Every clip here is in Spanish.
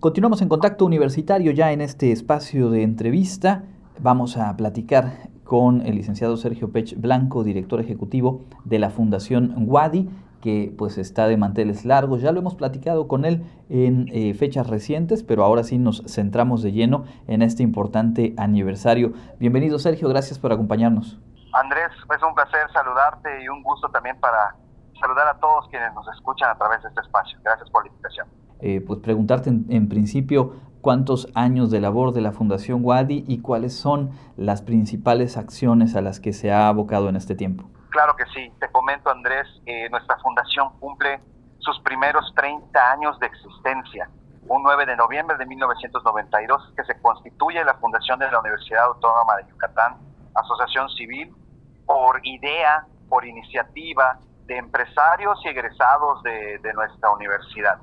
Continuamos en contacto universitario ya en este espacio de entrevista. Vamos a platicar con el licenciado Sergio Pech Blanco, director ejecutivo de la Fundación Wadi, que pues está de manteles largos. Ya lo hemos platicado con él en eh, fechas recientes, pero ahora sí nos centramos de lleno en este importante aniversario. Bienvenido Sergio, gracias por acompañarnos. Andrés, es un placer saludarte y un gusto también para saludar a todos quienes nos escuchan a través de este espacio. Gracias por la invitación. Eh, pues preguntarte en, principio cuántos años de labor de la Fundación Wadi y cuáles son las principales acciones a las que se ha abocado en este tiempo. Claro que sí, te comento Andrés, eh, nuestra fundación cumple sus primeros 30 años de existencia. Un 9 de noviembre de 1992 que se constituye la Fundación de la Universidad Autónoma de Yucatán, asociación civil, por idea, por iniciativa de empresarios y egresados de nuestra universidad.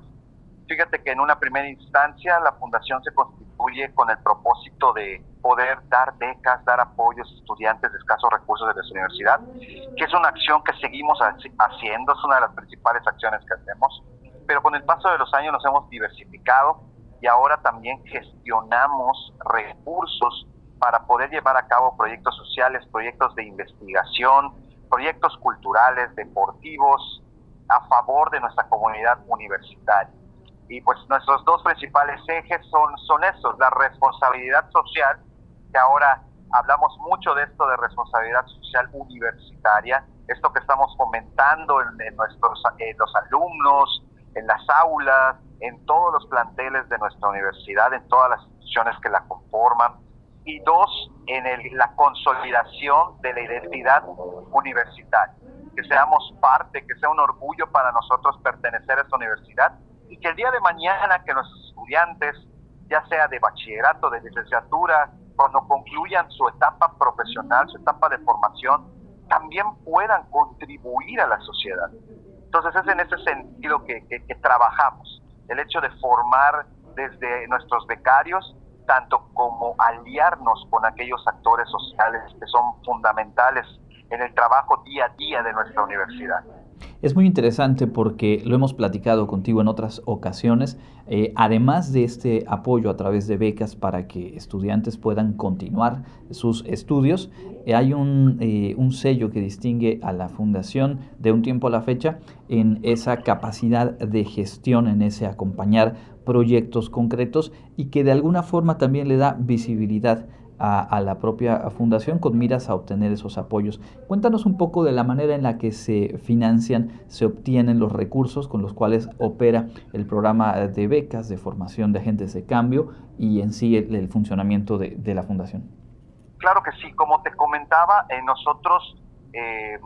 Fíjate que en una primera instancia la fundación se constituye con el propósito de poder dar becas, dar apoyos a estudiantes de escasos recursos de nuestra universidad, que es una acción que seguimos haciendo, es una de las principales acciones que hacemos, pero con el paso de los años nos hemos diversificado y ahora también gestionamos recursos para poder llevar a cabo proyectos sociales, proyectos de investigación, proyectos culturales, deportivos, a favor de nuestra comunidad universitaria. Y pues nuestros dos principales ejes son, son estos, la responsabilidad social, que ahora hablamos mucho de esto de responsabilidad social universitaria, esto que estamos fomentando en, nuestros los alumnos, en las aulas, en todos los planteles de nuestra universidad, en todas las instituciones que la conforman. Y dos, en la consolidación de la identidad universitaria, que seamos parte, que sea un orgullo para nosotros pertenecer a esta universidad y que el día de mañana que los estudiantes, ya sea de bachillerato, de licenciatura, cuando concluyan su etapa profesional, su etapa de formación, también puedan contribuir a la sociedad. Entonces es en ese sentido que, trabajamos, el hecho de formar desde nuestros becarios, tanto como aliarnos con aquellos actores sociales que son fundamentales en el trabajo día a día de nuestra universidad. Es muy interesante porque lo hemos platicado contigo en otras ocasiones. Eh, además de este apoyo a través de becas para que estudiantes puedan continuar sus estudios, eh, hay un, eh, un, sello que distingue a la fundación de un tiempo a la fecha en esa capacidad de gestión, en ese acompañar proyectos concretos y que de alguna forma también le da visibilidad a, la propia fundación con miras a obtener esos apoyos. Cuéntanos un poco de la manera en la que se financian, se obtienen los recursos con los cuales opera el programa de becas de formación de agentes de cambio y en sí el, funcionamiento de, la fundación. Claro que sí, como te comentaba, eh, nosotros eh,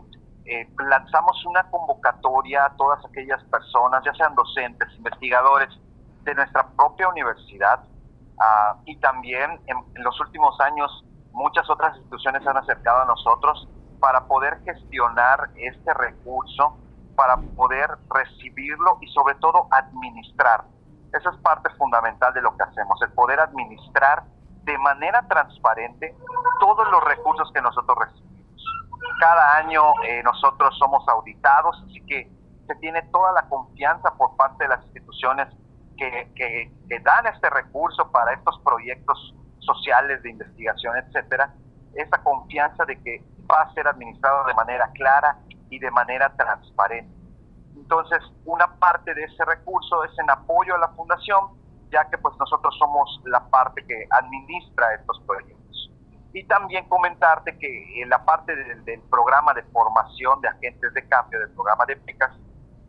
eh, lanzamos una convocatoria a todas aquellas personas, ya sean docentes, investigadores de nuestra propia universidad, Ah, y también en, los últimos años muchas otras instituciones se han acercado a nosotros para poder gestionar este recurso, para poder recibirlo y sobre todo administrar. Esa es parte fundamental de lo que hacemos, el poder administrar de manera transparente todos los recursos que nosotros recibimos. Cada año eh, nosotros somos auditados, así que se tiene toda la confianza por parte de las instituciones que, dan este recurso para estos proyectos sociales de investigación, etcétera, esa confianza de que va a ser administrado de manera clara y de manera transparente. Entonces, una parte de ese recurso es en apoyo a la fundación, ya que pues nosotros somos la parte que administra estos proyectos. Y también comentarte que en la parte del, del programa de formación de agentes de cambio, del programa de becas,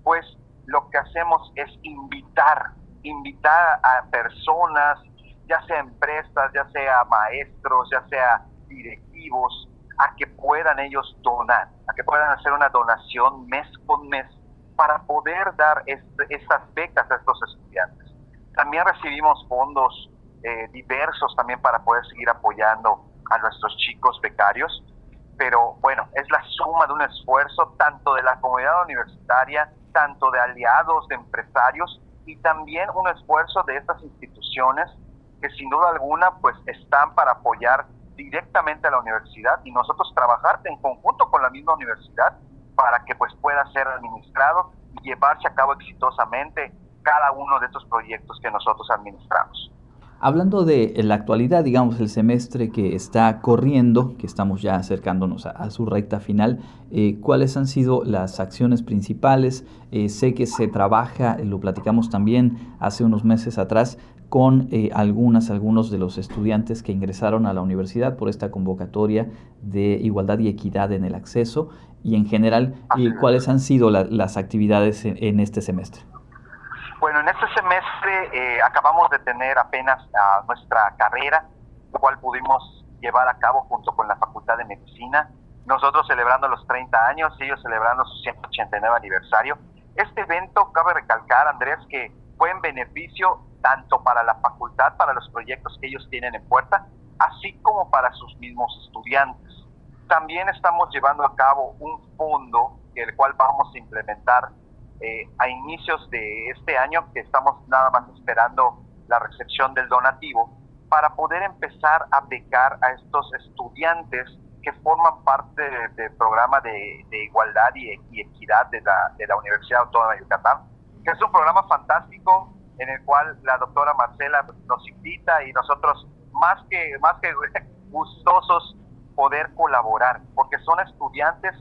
pues lo que hacemos es invitar invitar a personas, ya sea empresas, ya sea maestros, ya sea directivos, a que puedan ellos donar, a que puedan hacer una donación mes con mes para poder dar estas becas a estos estudiantes. También recibimos fondos eh, diversos también para poder seguir apoyando a nuestros chicos becarios, pero bueno, es la suma de un esfuerzo tanto de la comunidad universitaria, tanto de aliados, de empresarios, y también un esfuerzo de estas instituciones que sin duda alguna pues están para apoyar directamente a la universidad y nosotros trabajar en conjunto con la misma universidad para que pues pueda ser administrado y llevarse a cabo exitosamente cada uno de estos proyectos que nosotros administramos. Hablando de la actualidad, digamos, el semestre que está corriendo, que estamos ya acercándonos a, su recta final, eh, ¿cuáles han sido las acciones principales? Eh, sé que se trabaja, lo platicamos también hace unos meses atrás, con eh, algunas, algunos de los estudiantes que ingresaron a la universidad por esta convocatoria de igualdad y equidad en el acceso y en general, ¿cuáles han sido las actividades en este semestre? Bueno, en este semestre eh, acabamos de tener apenas nuestra carrera, la cual pudimos llevar a cabo junto con la Facultad de Medicina. Nosotros celebrando los 30 años ellos celebrando su 189 aniversario. Este evento, cabe recalcar, Andrés, que fue en beneficio tanto para la facultad, para los proyectos que ellos tienen en puerta, así como para sus mismos estudiantes. También estamos llevando a cabo un fondo, el cual vamos a implementar eh, a inicios de este año, que estamos nada más esperando la recepción del donativo, para poder empezar a becar a estos estudiantes que forman parte del programa de, igualdad y, equidad de la, de la Universidad Autónoma de Yucatán, que es un programa fantástico en el cual la doctora Marcela nos invita y nosotros más que, más que gustosos poder colaborar, porque son estudiantes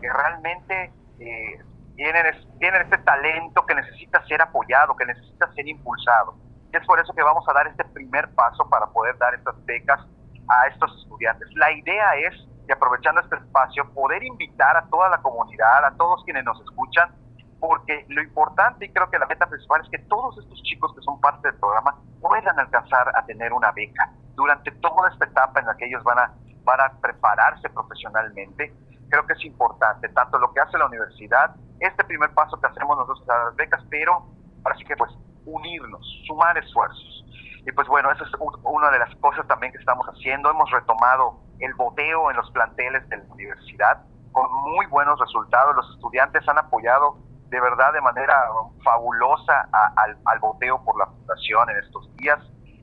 que realmente eh, tienen, tienen este talento que necesita ser apoyado, que necesita ser impulsado. Y es por eso que vamos a dar este primer paso para poder dar estas becas a estos estudiantes. La idea es, y aprovechando este espacio, poder invitar a toda la comunidad, a todos quienes nos escuchan, porque lo importante y creo que la meta principal es que todos estos chicos que son parte del programa puedan alcanzar a tener una beca durante toda esta etapa en la que ellos van a, van a prepararse profesionalmente creo que es importante, tanto lo que hace la universidad, este primer paso que hacemos nosotros a las becas, pero ahora sí que pues unirnos, sumar esfuerzos. Y pues bueno, esa es una de las cosas también que estamos haciendo. Hemos retomado el boteo en los planteles de la universidad con muy buenos resultados. Los estudiantes han apoyado de verdad de manera fabulosa al, al boteo por la fundación en estos días.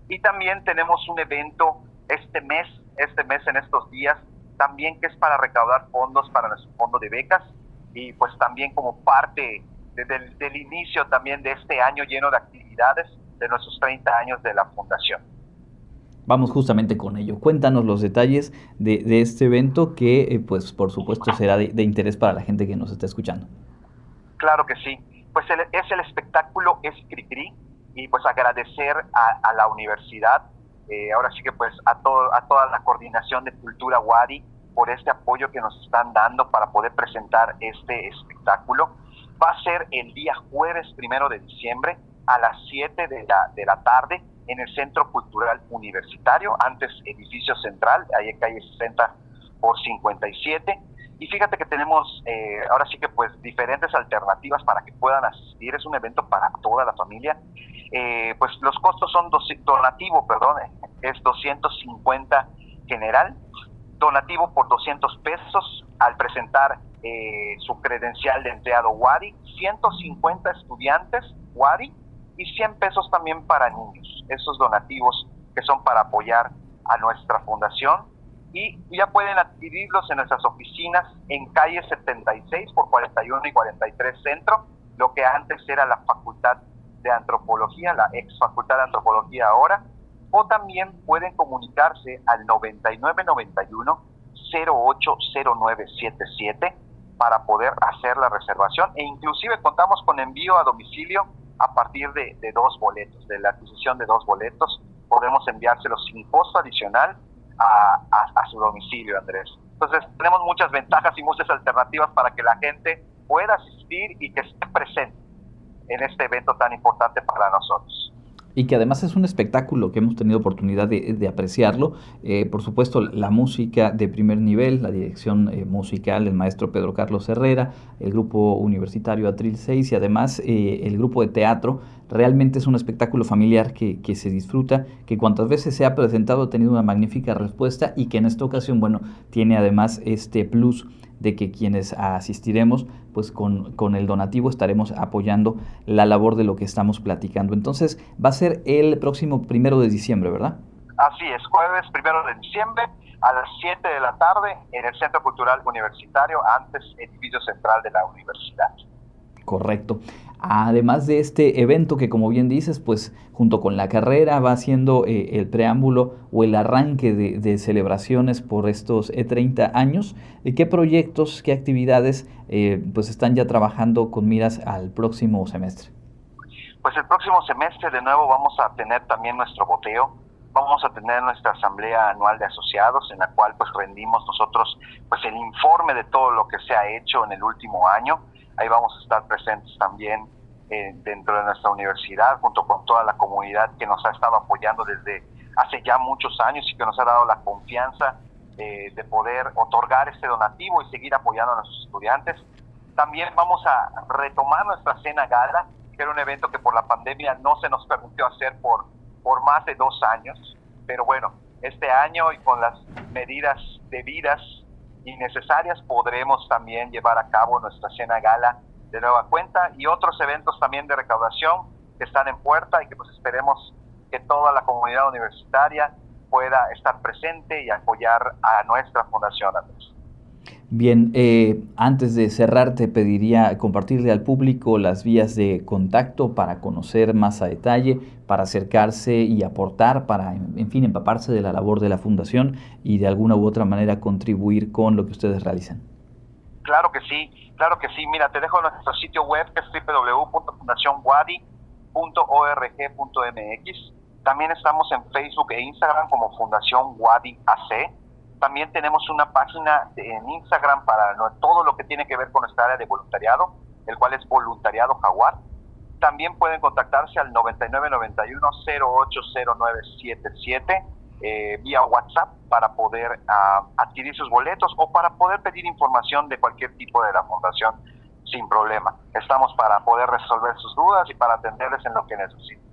Y también tenemos un evento este mes, este mes en estos días, también que es para recaudar fondos para nuestro fondo de becas y pues también como parte del inicio también de este año lleno de actividades de nuestros 30 años de la fundación. Vamos justamente con ello. Cuéntanos los detalles de, este evento que, eh, pues, por supuesto, será de, interés para la gente que nos está escuchando. Claro que sí. Pues es el espectáculo Escricri y pues agradecer a, a la universidad eh, ahora sí que pues a, todo, a toda la coordinación de Cultura Wadi por este apoyo que nos están dando para poder presentar este espectáculo. Va a ser el día jueves primero de diciembre a las 7 de la, de la tarde en el Centro Cultural Universitario, antes edificio central, ahí en calle 60 por 57. Y fíjate que tenemos eh, ahora sí que pues diferentes alternativas para que puedan asistir. Es un evento para toda la familia. Eh, pues los costos son dos, donativo, perdón, es 250 general, donativo por 200 pesos al presentar eh, su credencial de empleado WADI, 150 estudiantes WADI y 100 pesos también para niños. Esos donativos que son para apoyar a nuestra fundación y ya pueden adquirirlos en nuestras oficinas en calle 76 por 41 y 43 Centro, lo que antes era la Facultad de Antropología, la ex Facultad de Antropología ahora, o también pueden comunicarse al 9991 080977 para poder hacer la reservación. E inclusive contamos con envío a domicilio a partir de, de dos boletos, de la adquisición de dos boletos, podemos enviárselos sin costo adicional a, su domicilio, Andrés. Entonces, tenemos muchas ventajas y muchas alternativas para que la gente pueda asistir y que esté presente en este evento tan importante para nosotros y que además es un espectáculo que hemos tenido oportunidad de, apreciarlo. Eh, por supuesto, la música de primer nivel, la dirección eh, musical del maestro Pedro Carlos Herrera, el grupo universitario Atril 6 y además eh, el grupo de teatro. Realmente es un espectáculo familiar que, que, se disfruta, que cuantas veces se ha presentado ha tenido una magnífica respuesta y que en esta ocasión, bueno, tiene además este plus de que quienes asistiremos, pues con, el donativo estaremos apoyando la labor de lo que estamos platicando. Entonces, va a ser el próximo primero de diciembre, ¿verdad? Así es, jueves primero de diciembre a las 7 de la tarde en el Centro Cultural Universitario, antes edificio central de la universidad. Correcto. Además de este evento que como bien dices, pues junto con la carrera va siendo eh, el preámbulo o el arranque de, celebraciones por estos 30 años, ¿qué proyectos, qué actividades pues están ya trabajando con miras al próximo semestre? Pues el próximo semestre de nuevo vamos a tener también nuestro boteo, vamos a tener nuestra asamblea anual de asociados en la cual pues rendimos nosotros pues el informe de todo lo que se ha hecho en el último año. Ahí vamos a estar presentes también eh, dentro de nuestra universidad junto con toda la comunidad que nos ha estado apoyando desde hace ya muchos años y que nos ha dado la confianza eh, de poder otorgar este donativo y seguir apoyando a nuestros estudiantes. También vamos a retomar nuestra cena gala que era un evento que por la pandemia no se nos permitió hacer por, por más de dos años. Pero bueno, este año y con las medidas debidas y necesarias podremos también llevar a cabo nuestra cena gala de nueva cuenta y otros eventos también de recaudación que están en puerta y que pues esperemos que toda la comunidad universitaria pueda estar presente y apoyar a nuestra fundación. Bien, eh, antes de cerrar te pediría compartirle al público las vías de contacto para conocer más a detalle, para acercarse y aportar, para, en fin, empaparse de la labor de la Fundación y de alguna u otra manera contribuir con lo que ustedes realizan. Claro que sí, claro que sí. Mira, te dejo nuestro sitio web que es www.fundacionwadi.org.mx. También estamos en Facebook e Instagram como Fundación Wadi AC también tenemos una página en Instagram para todo lo que tiene que ver con nuestra área de voluntariado, el cual es Voluntariado Jaguar. También pueden contactarse al 9991-080977 eh, vía WhatsApp para poder ah, adquirir sus boletos o para poder pedir información de cualquier tipo de la fundación sin problema. Estamos para poder resolver sus dudas y para atenderles en lo que necesiten.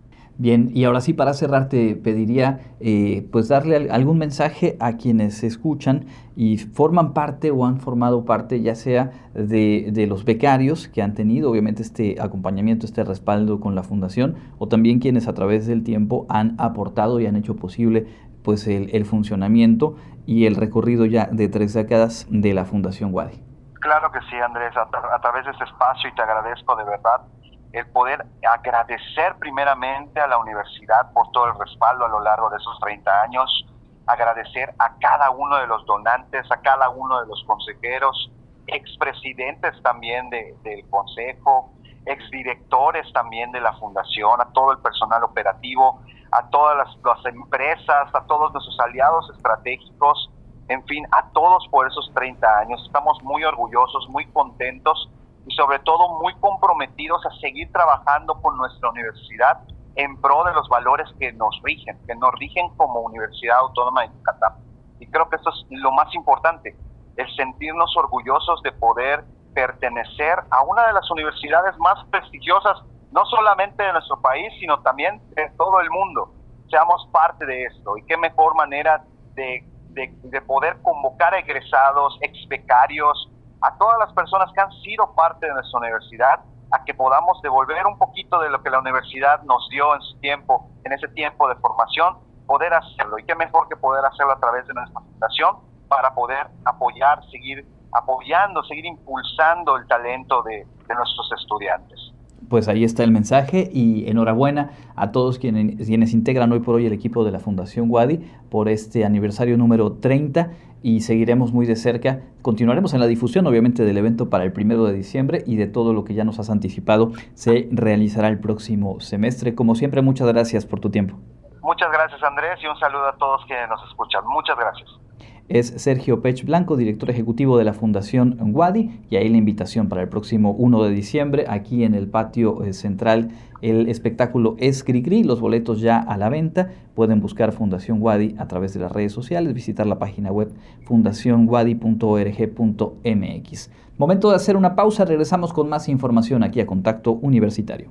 Bien, y ahora sí para cerrar te pediría eh, pues darle algún mensaje a quienes escuchan y forman parte o han formado parte ya sea de, de, los becarios que han tenido obviamente este acompañamiento, este respaldo con la fundación o también quienes a través del tiempo han aportado y han hecho posible pues el, el funcionamiento y el recorrido ya de tres décadas de la Fundación Wadi. Claro que sí, Andrés, a, a través de este espacio y te agradezco de verdad el poder agradecer primeramente a la universidad por todo el respaldo a lo largo de esos 30 años, agradecer a cada uno de los donantes, a cada uno de los consejeros, expresidentes también del consejo, exdirectores también de la fundación, a todo el personal operativo, a todas las, las empresas, a todos nuestros aliados estratégicos, en fin, a todos por esos 30 años. Estamos muy orgullosos, muy contentos y sobre todo muy comprometidos a seguir trabajando con nuestra universidad en pro de los valores que nos rigen, que nos rigen como Universidad Autónoma de Yucatán. Y creo que eso es lo más importante, el sentirnos orgullosos de poder pertenecer a una de las universidades más prestigiosas, no solamente de nuestro país, sino también de todo el mundo. Seamos parte de esto. Y qué mejor manera de, de, de poder convocar a egresados, ex becarios, a todas las personas que han sido parte de nuestra universidad, a que podamos devolver un poquito de lo que la universidad nos dio en su tiempo, en ese tiempo de formación, poder hacerlo. Y qué mejor que poder hacerlo a través de nuestra fundación para poder apoyar, seguir apoyando, seguir impulsando el talento de, de nuestros estudiantes pues ahí está el mensaje y enhorabuena a todos quienes, quienes integran hoy por hoy el equipo de la Fundación Wadi por este aniversario número 30 y seguiremos muy de cerca. Continuaremos en la difusión, obviamente, del evento para el primero de diciembre y de todo lo que ya nos has anticipado se realizará el próximo semestre. Como siempre, muchas gracias por tu tiempo. Muchas gracias, Andrés, y un saludo a todos quienes nos escuchan. Muchas gracias es Sergio Pech Blanco, director ejecutivo de la Fundación Wadi, y ahí la invitación para el próximo 1 de diciembre, aquí en el patio eh, central, el espectáculo es Cricri, los boletos ya a la venta, pueden buscar Fundación Wadi a través de las redes sociales, visitar la página web fundacionwadi.org.mx. Momento de hacer una pausa, regresamos con más información aquí a Contacto Universitario.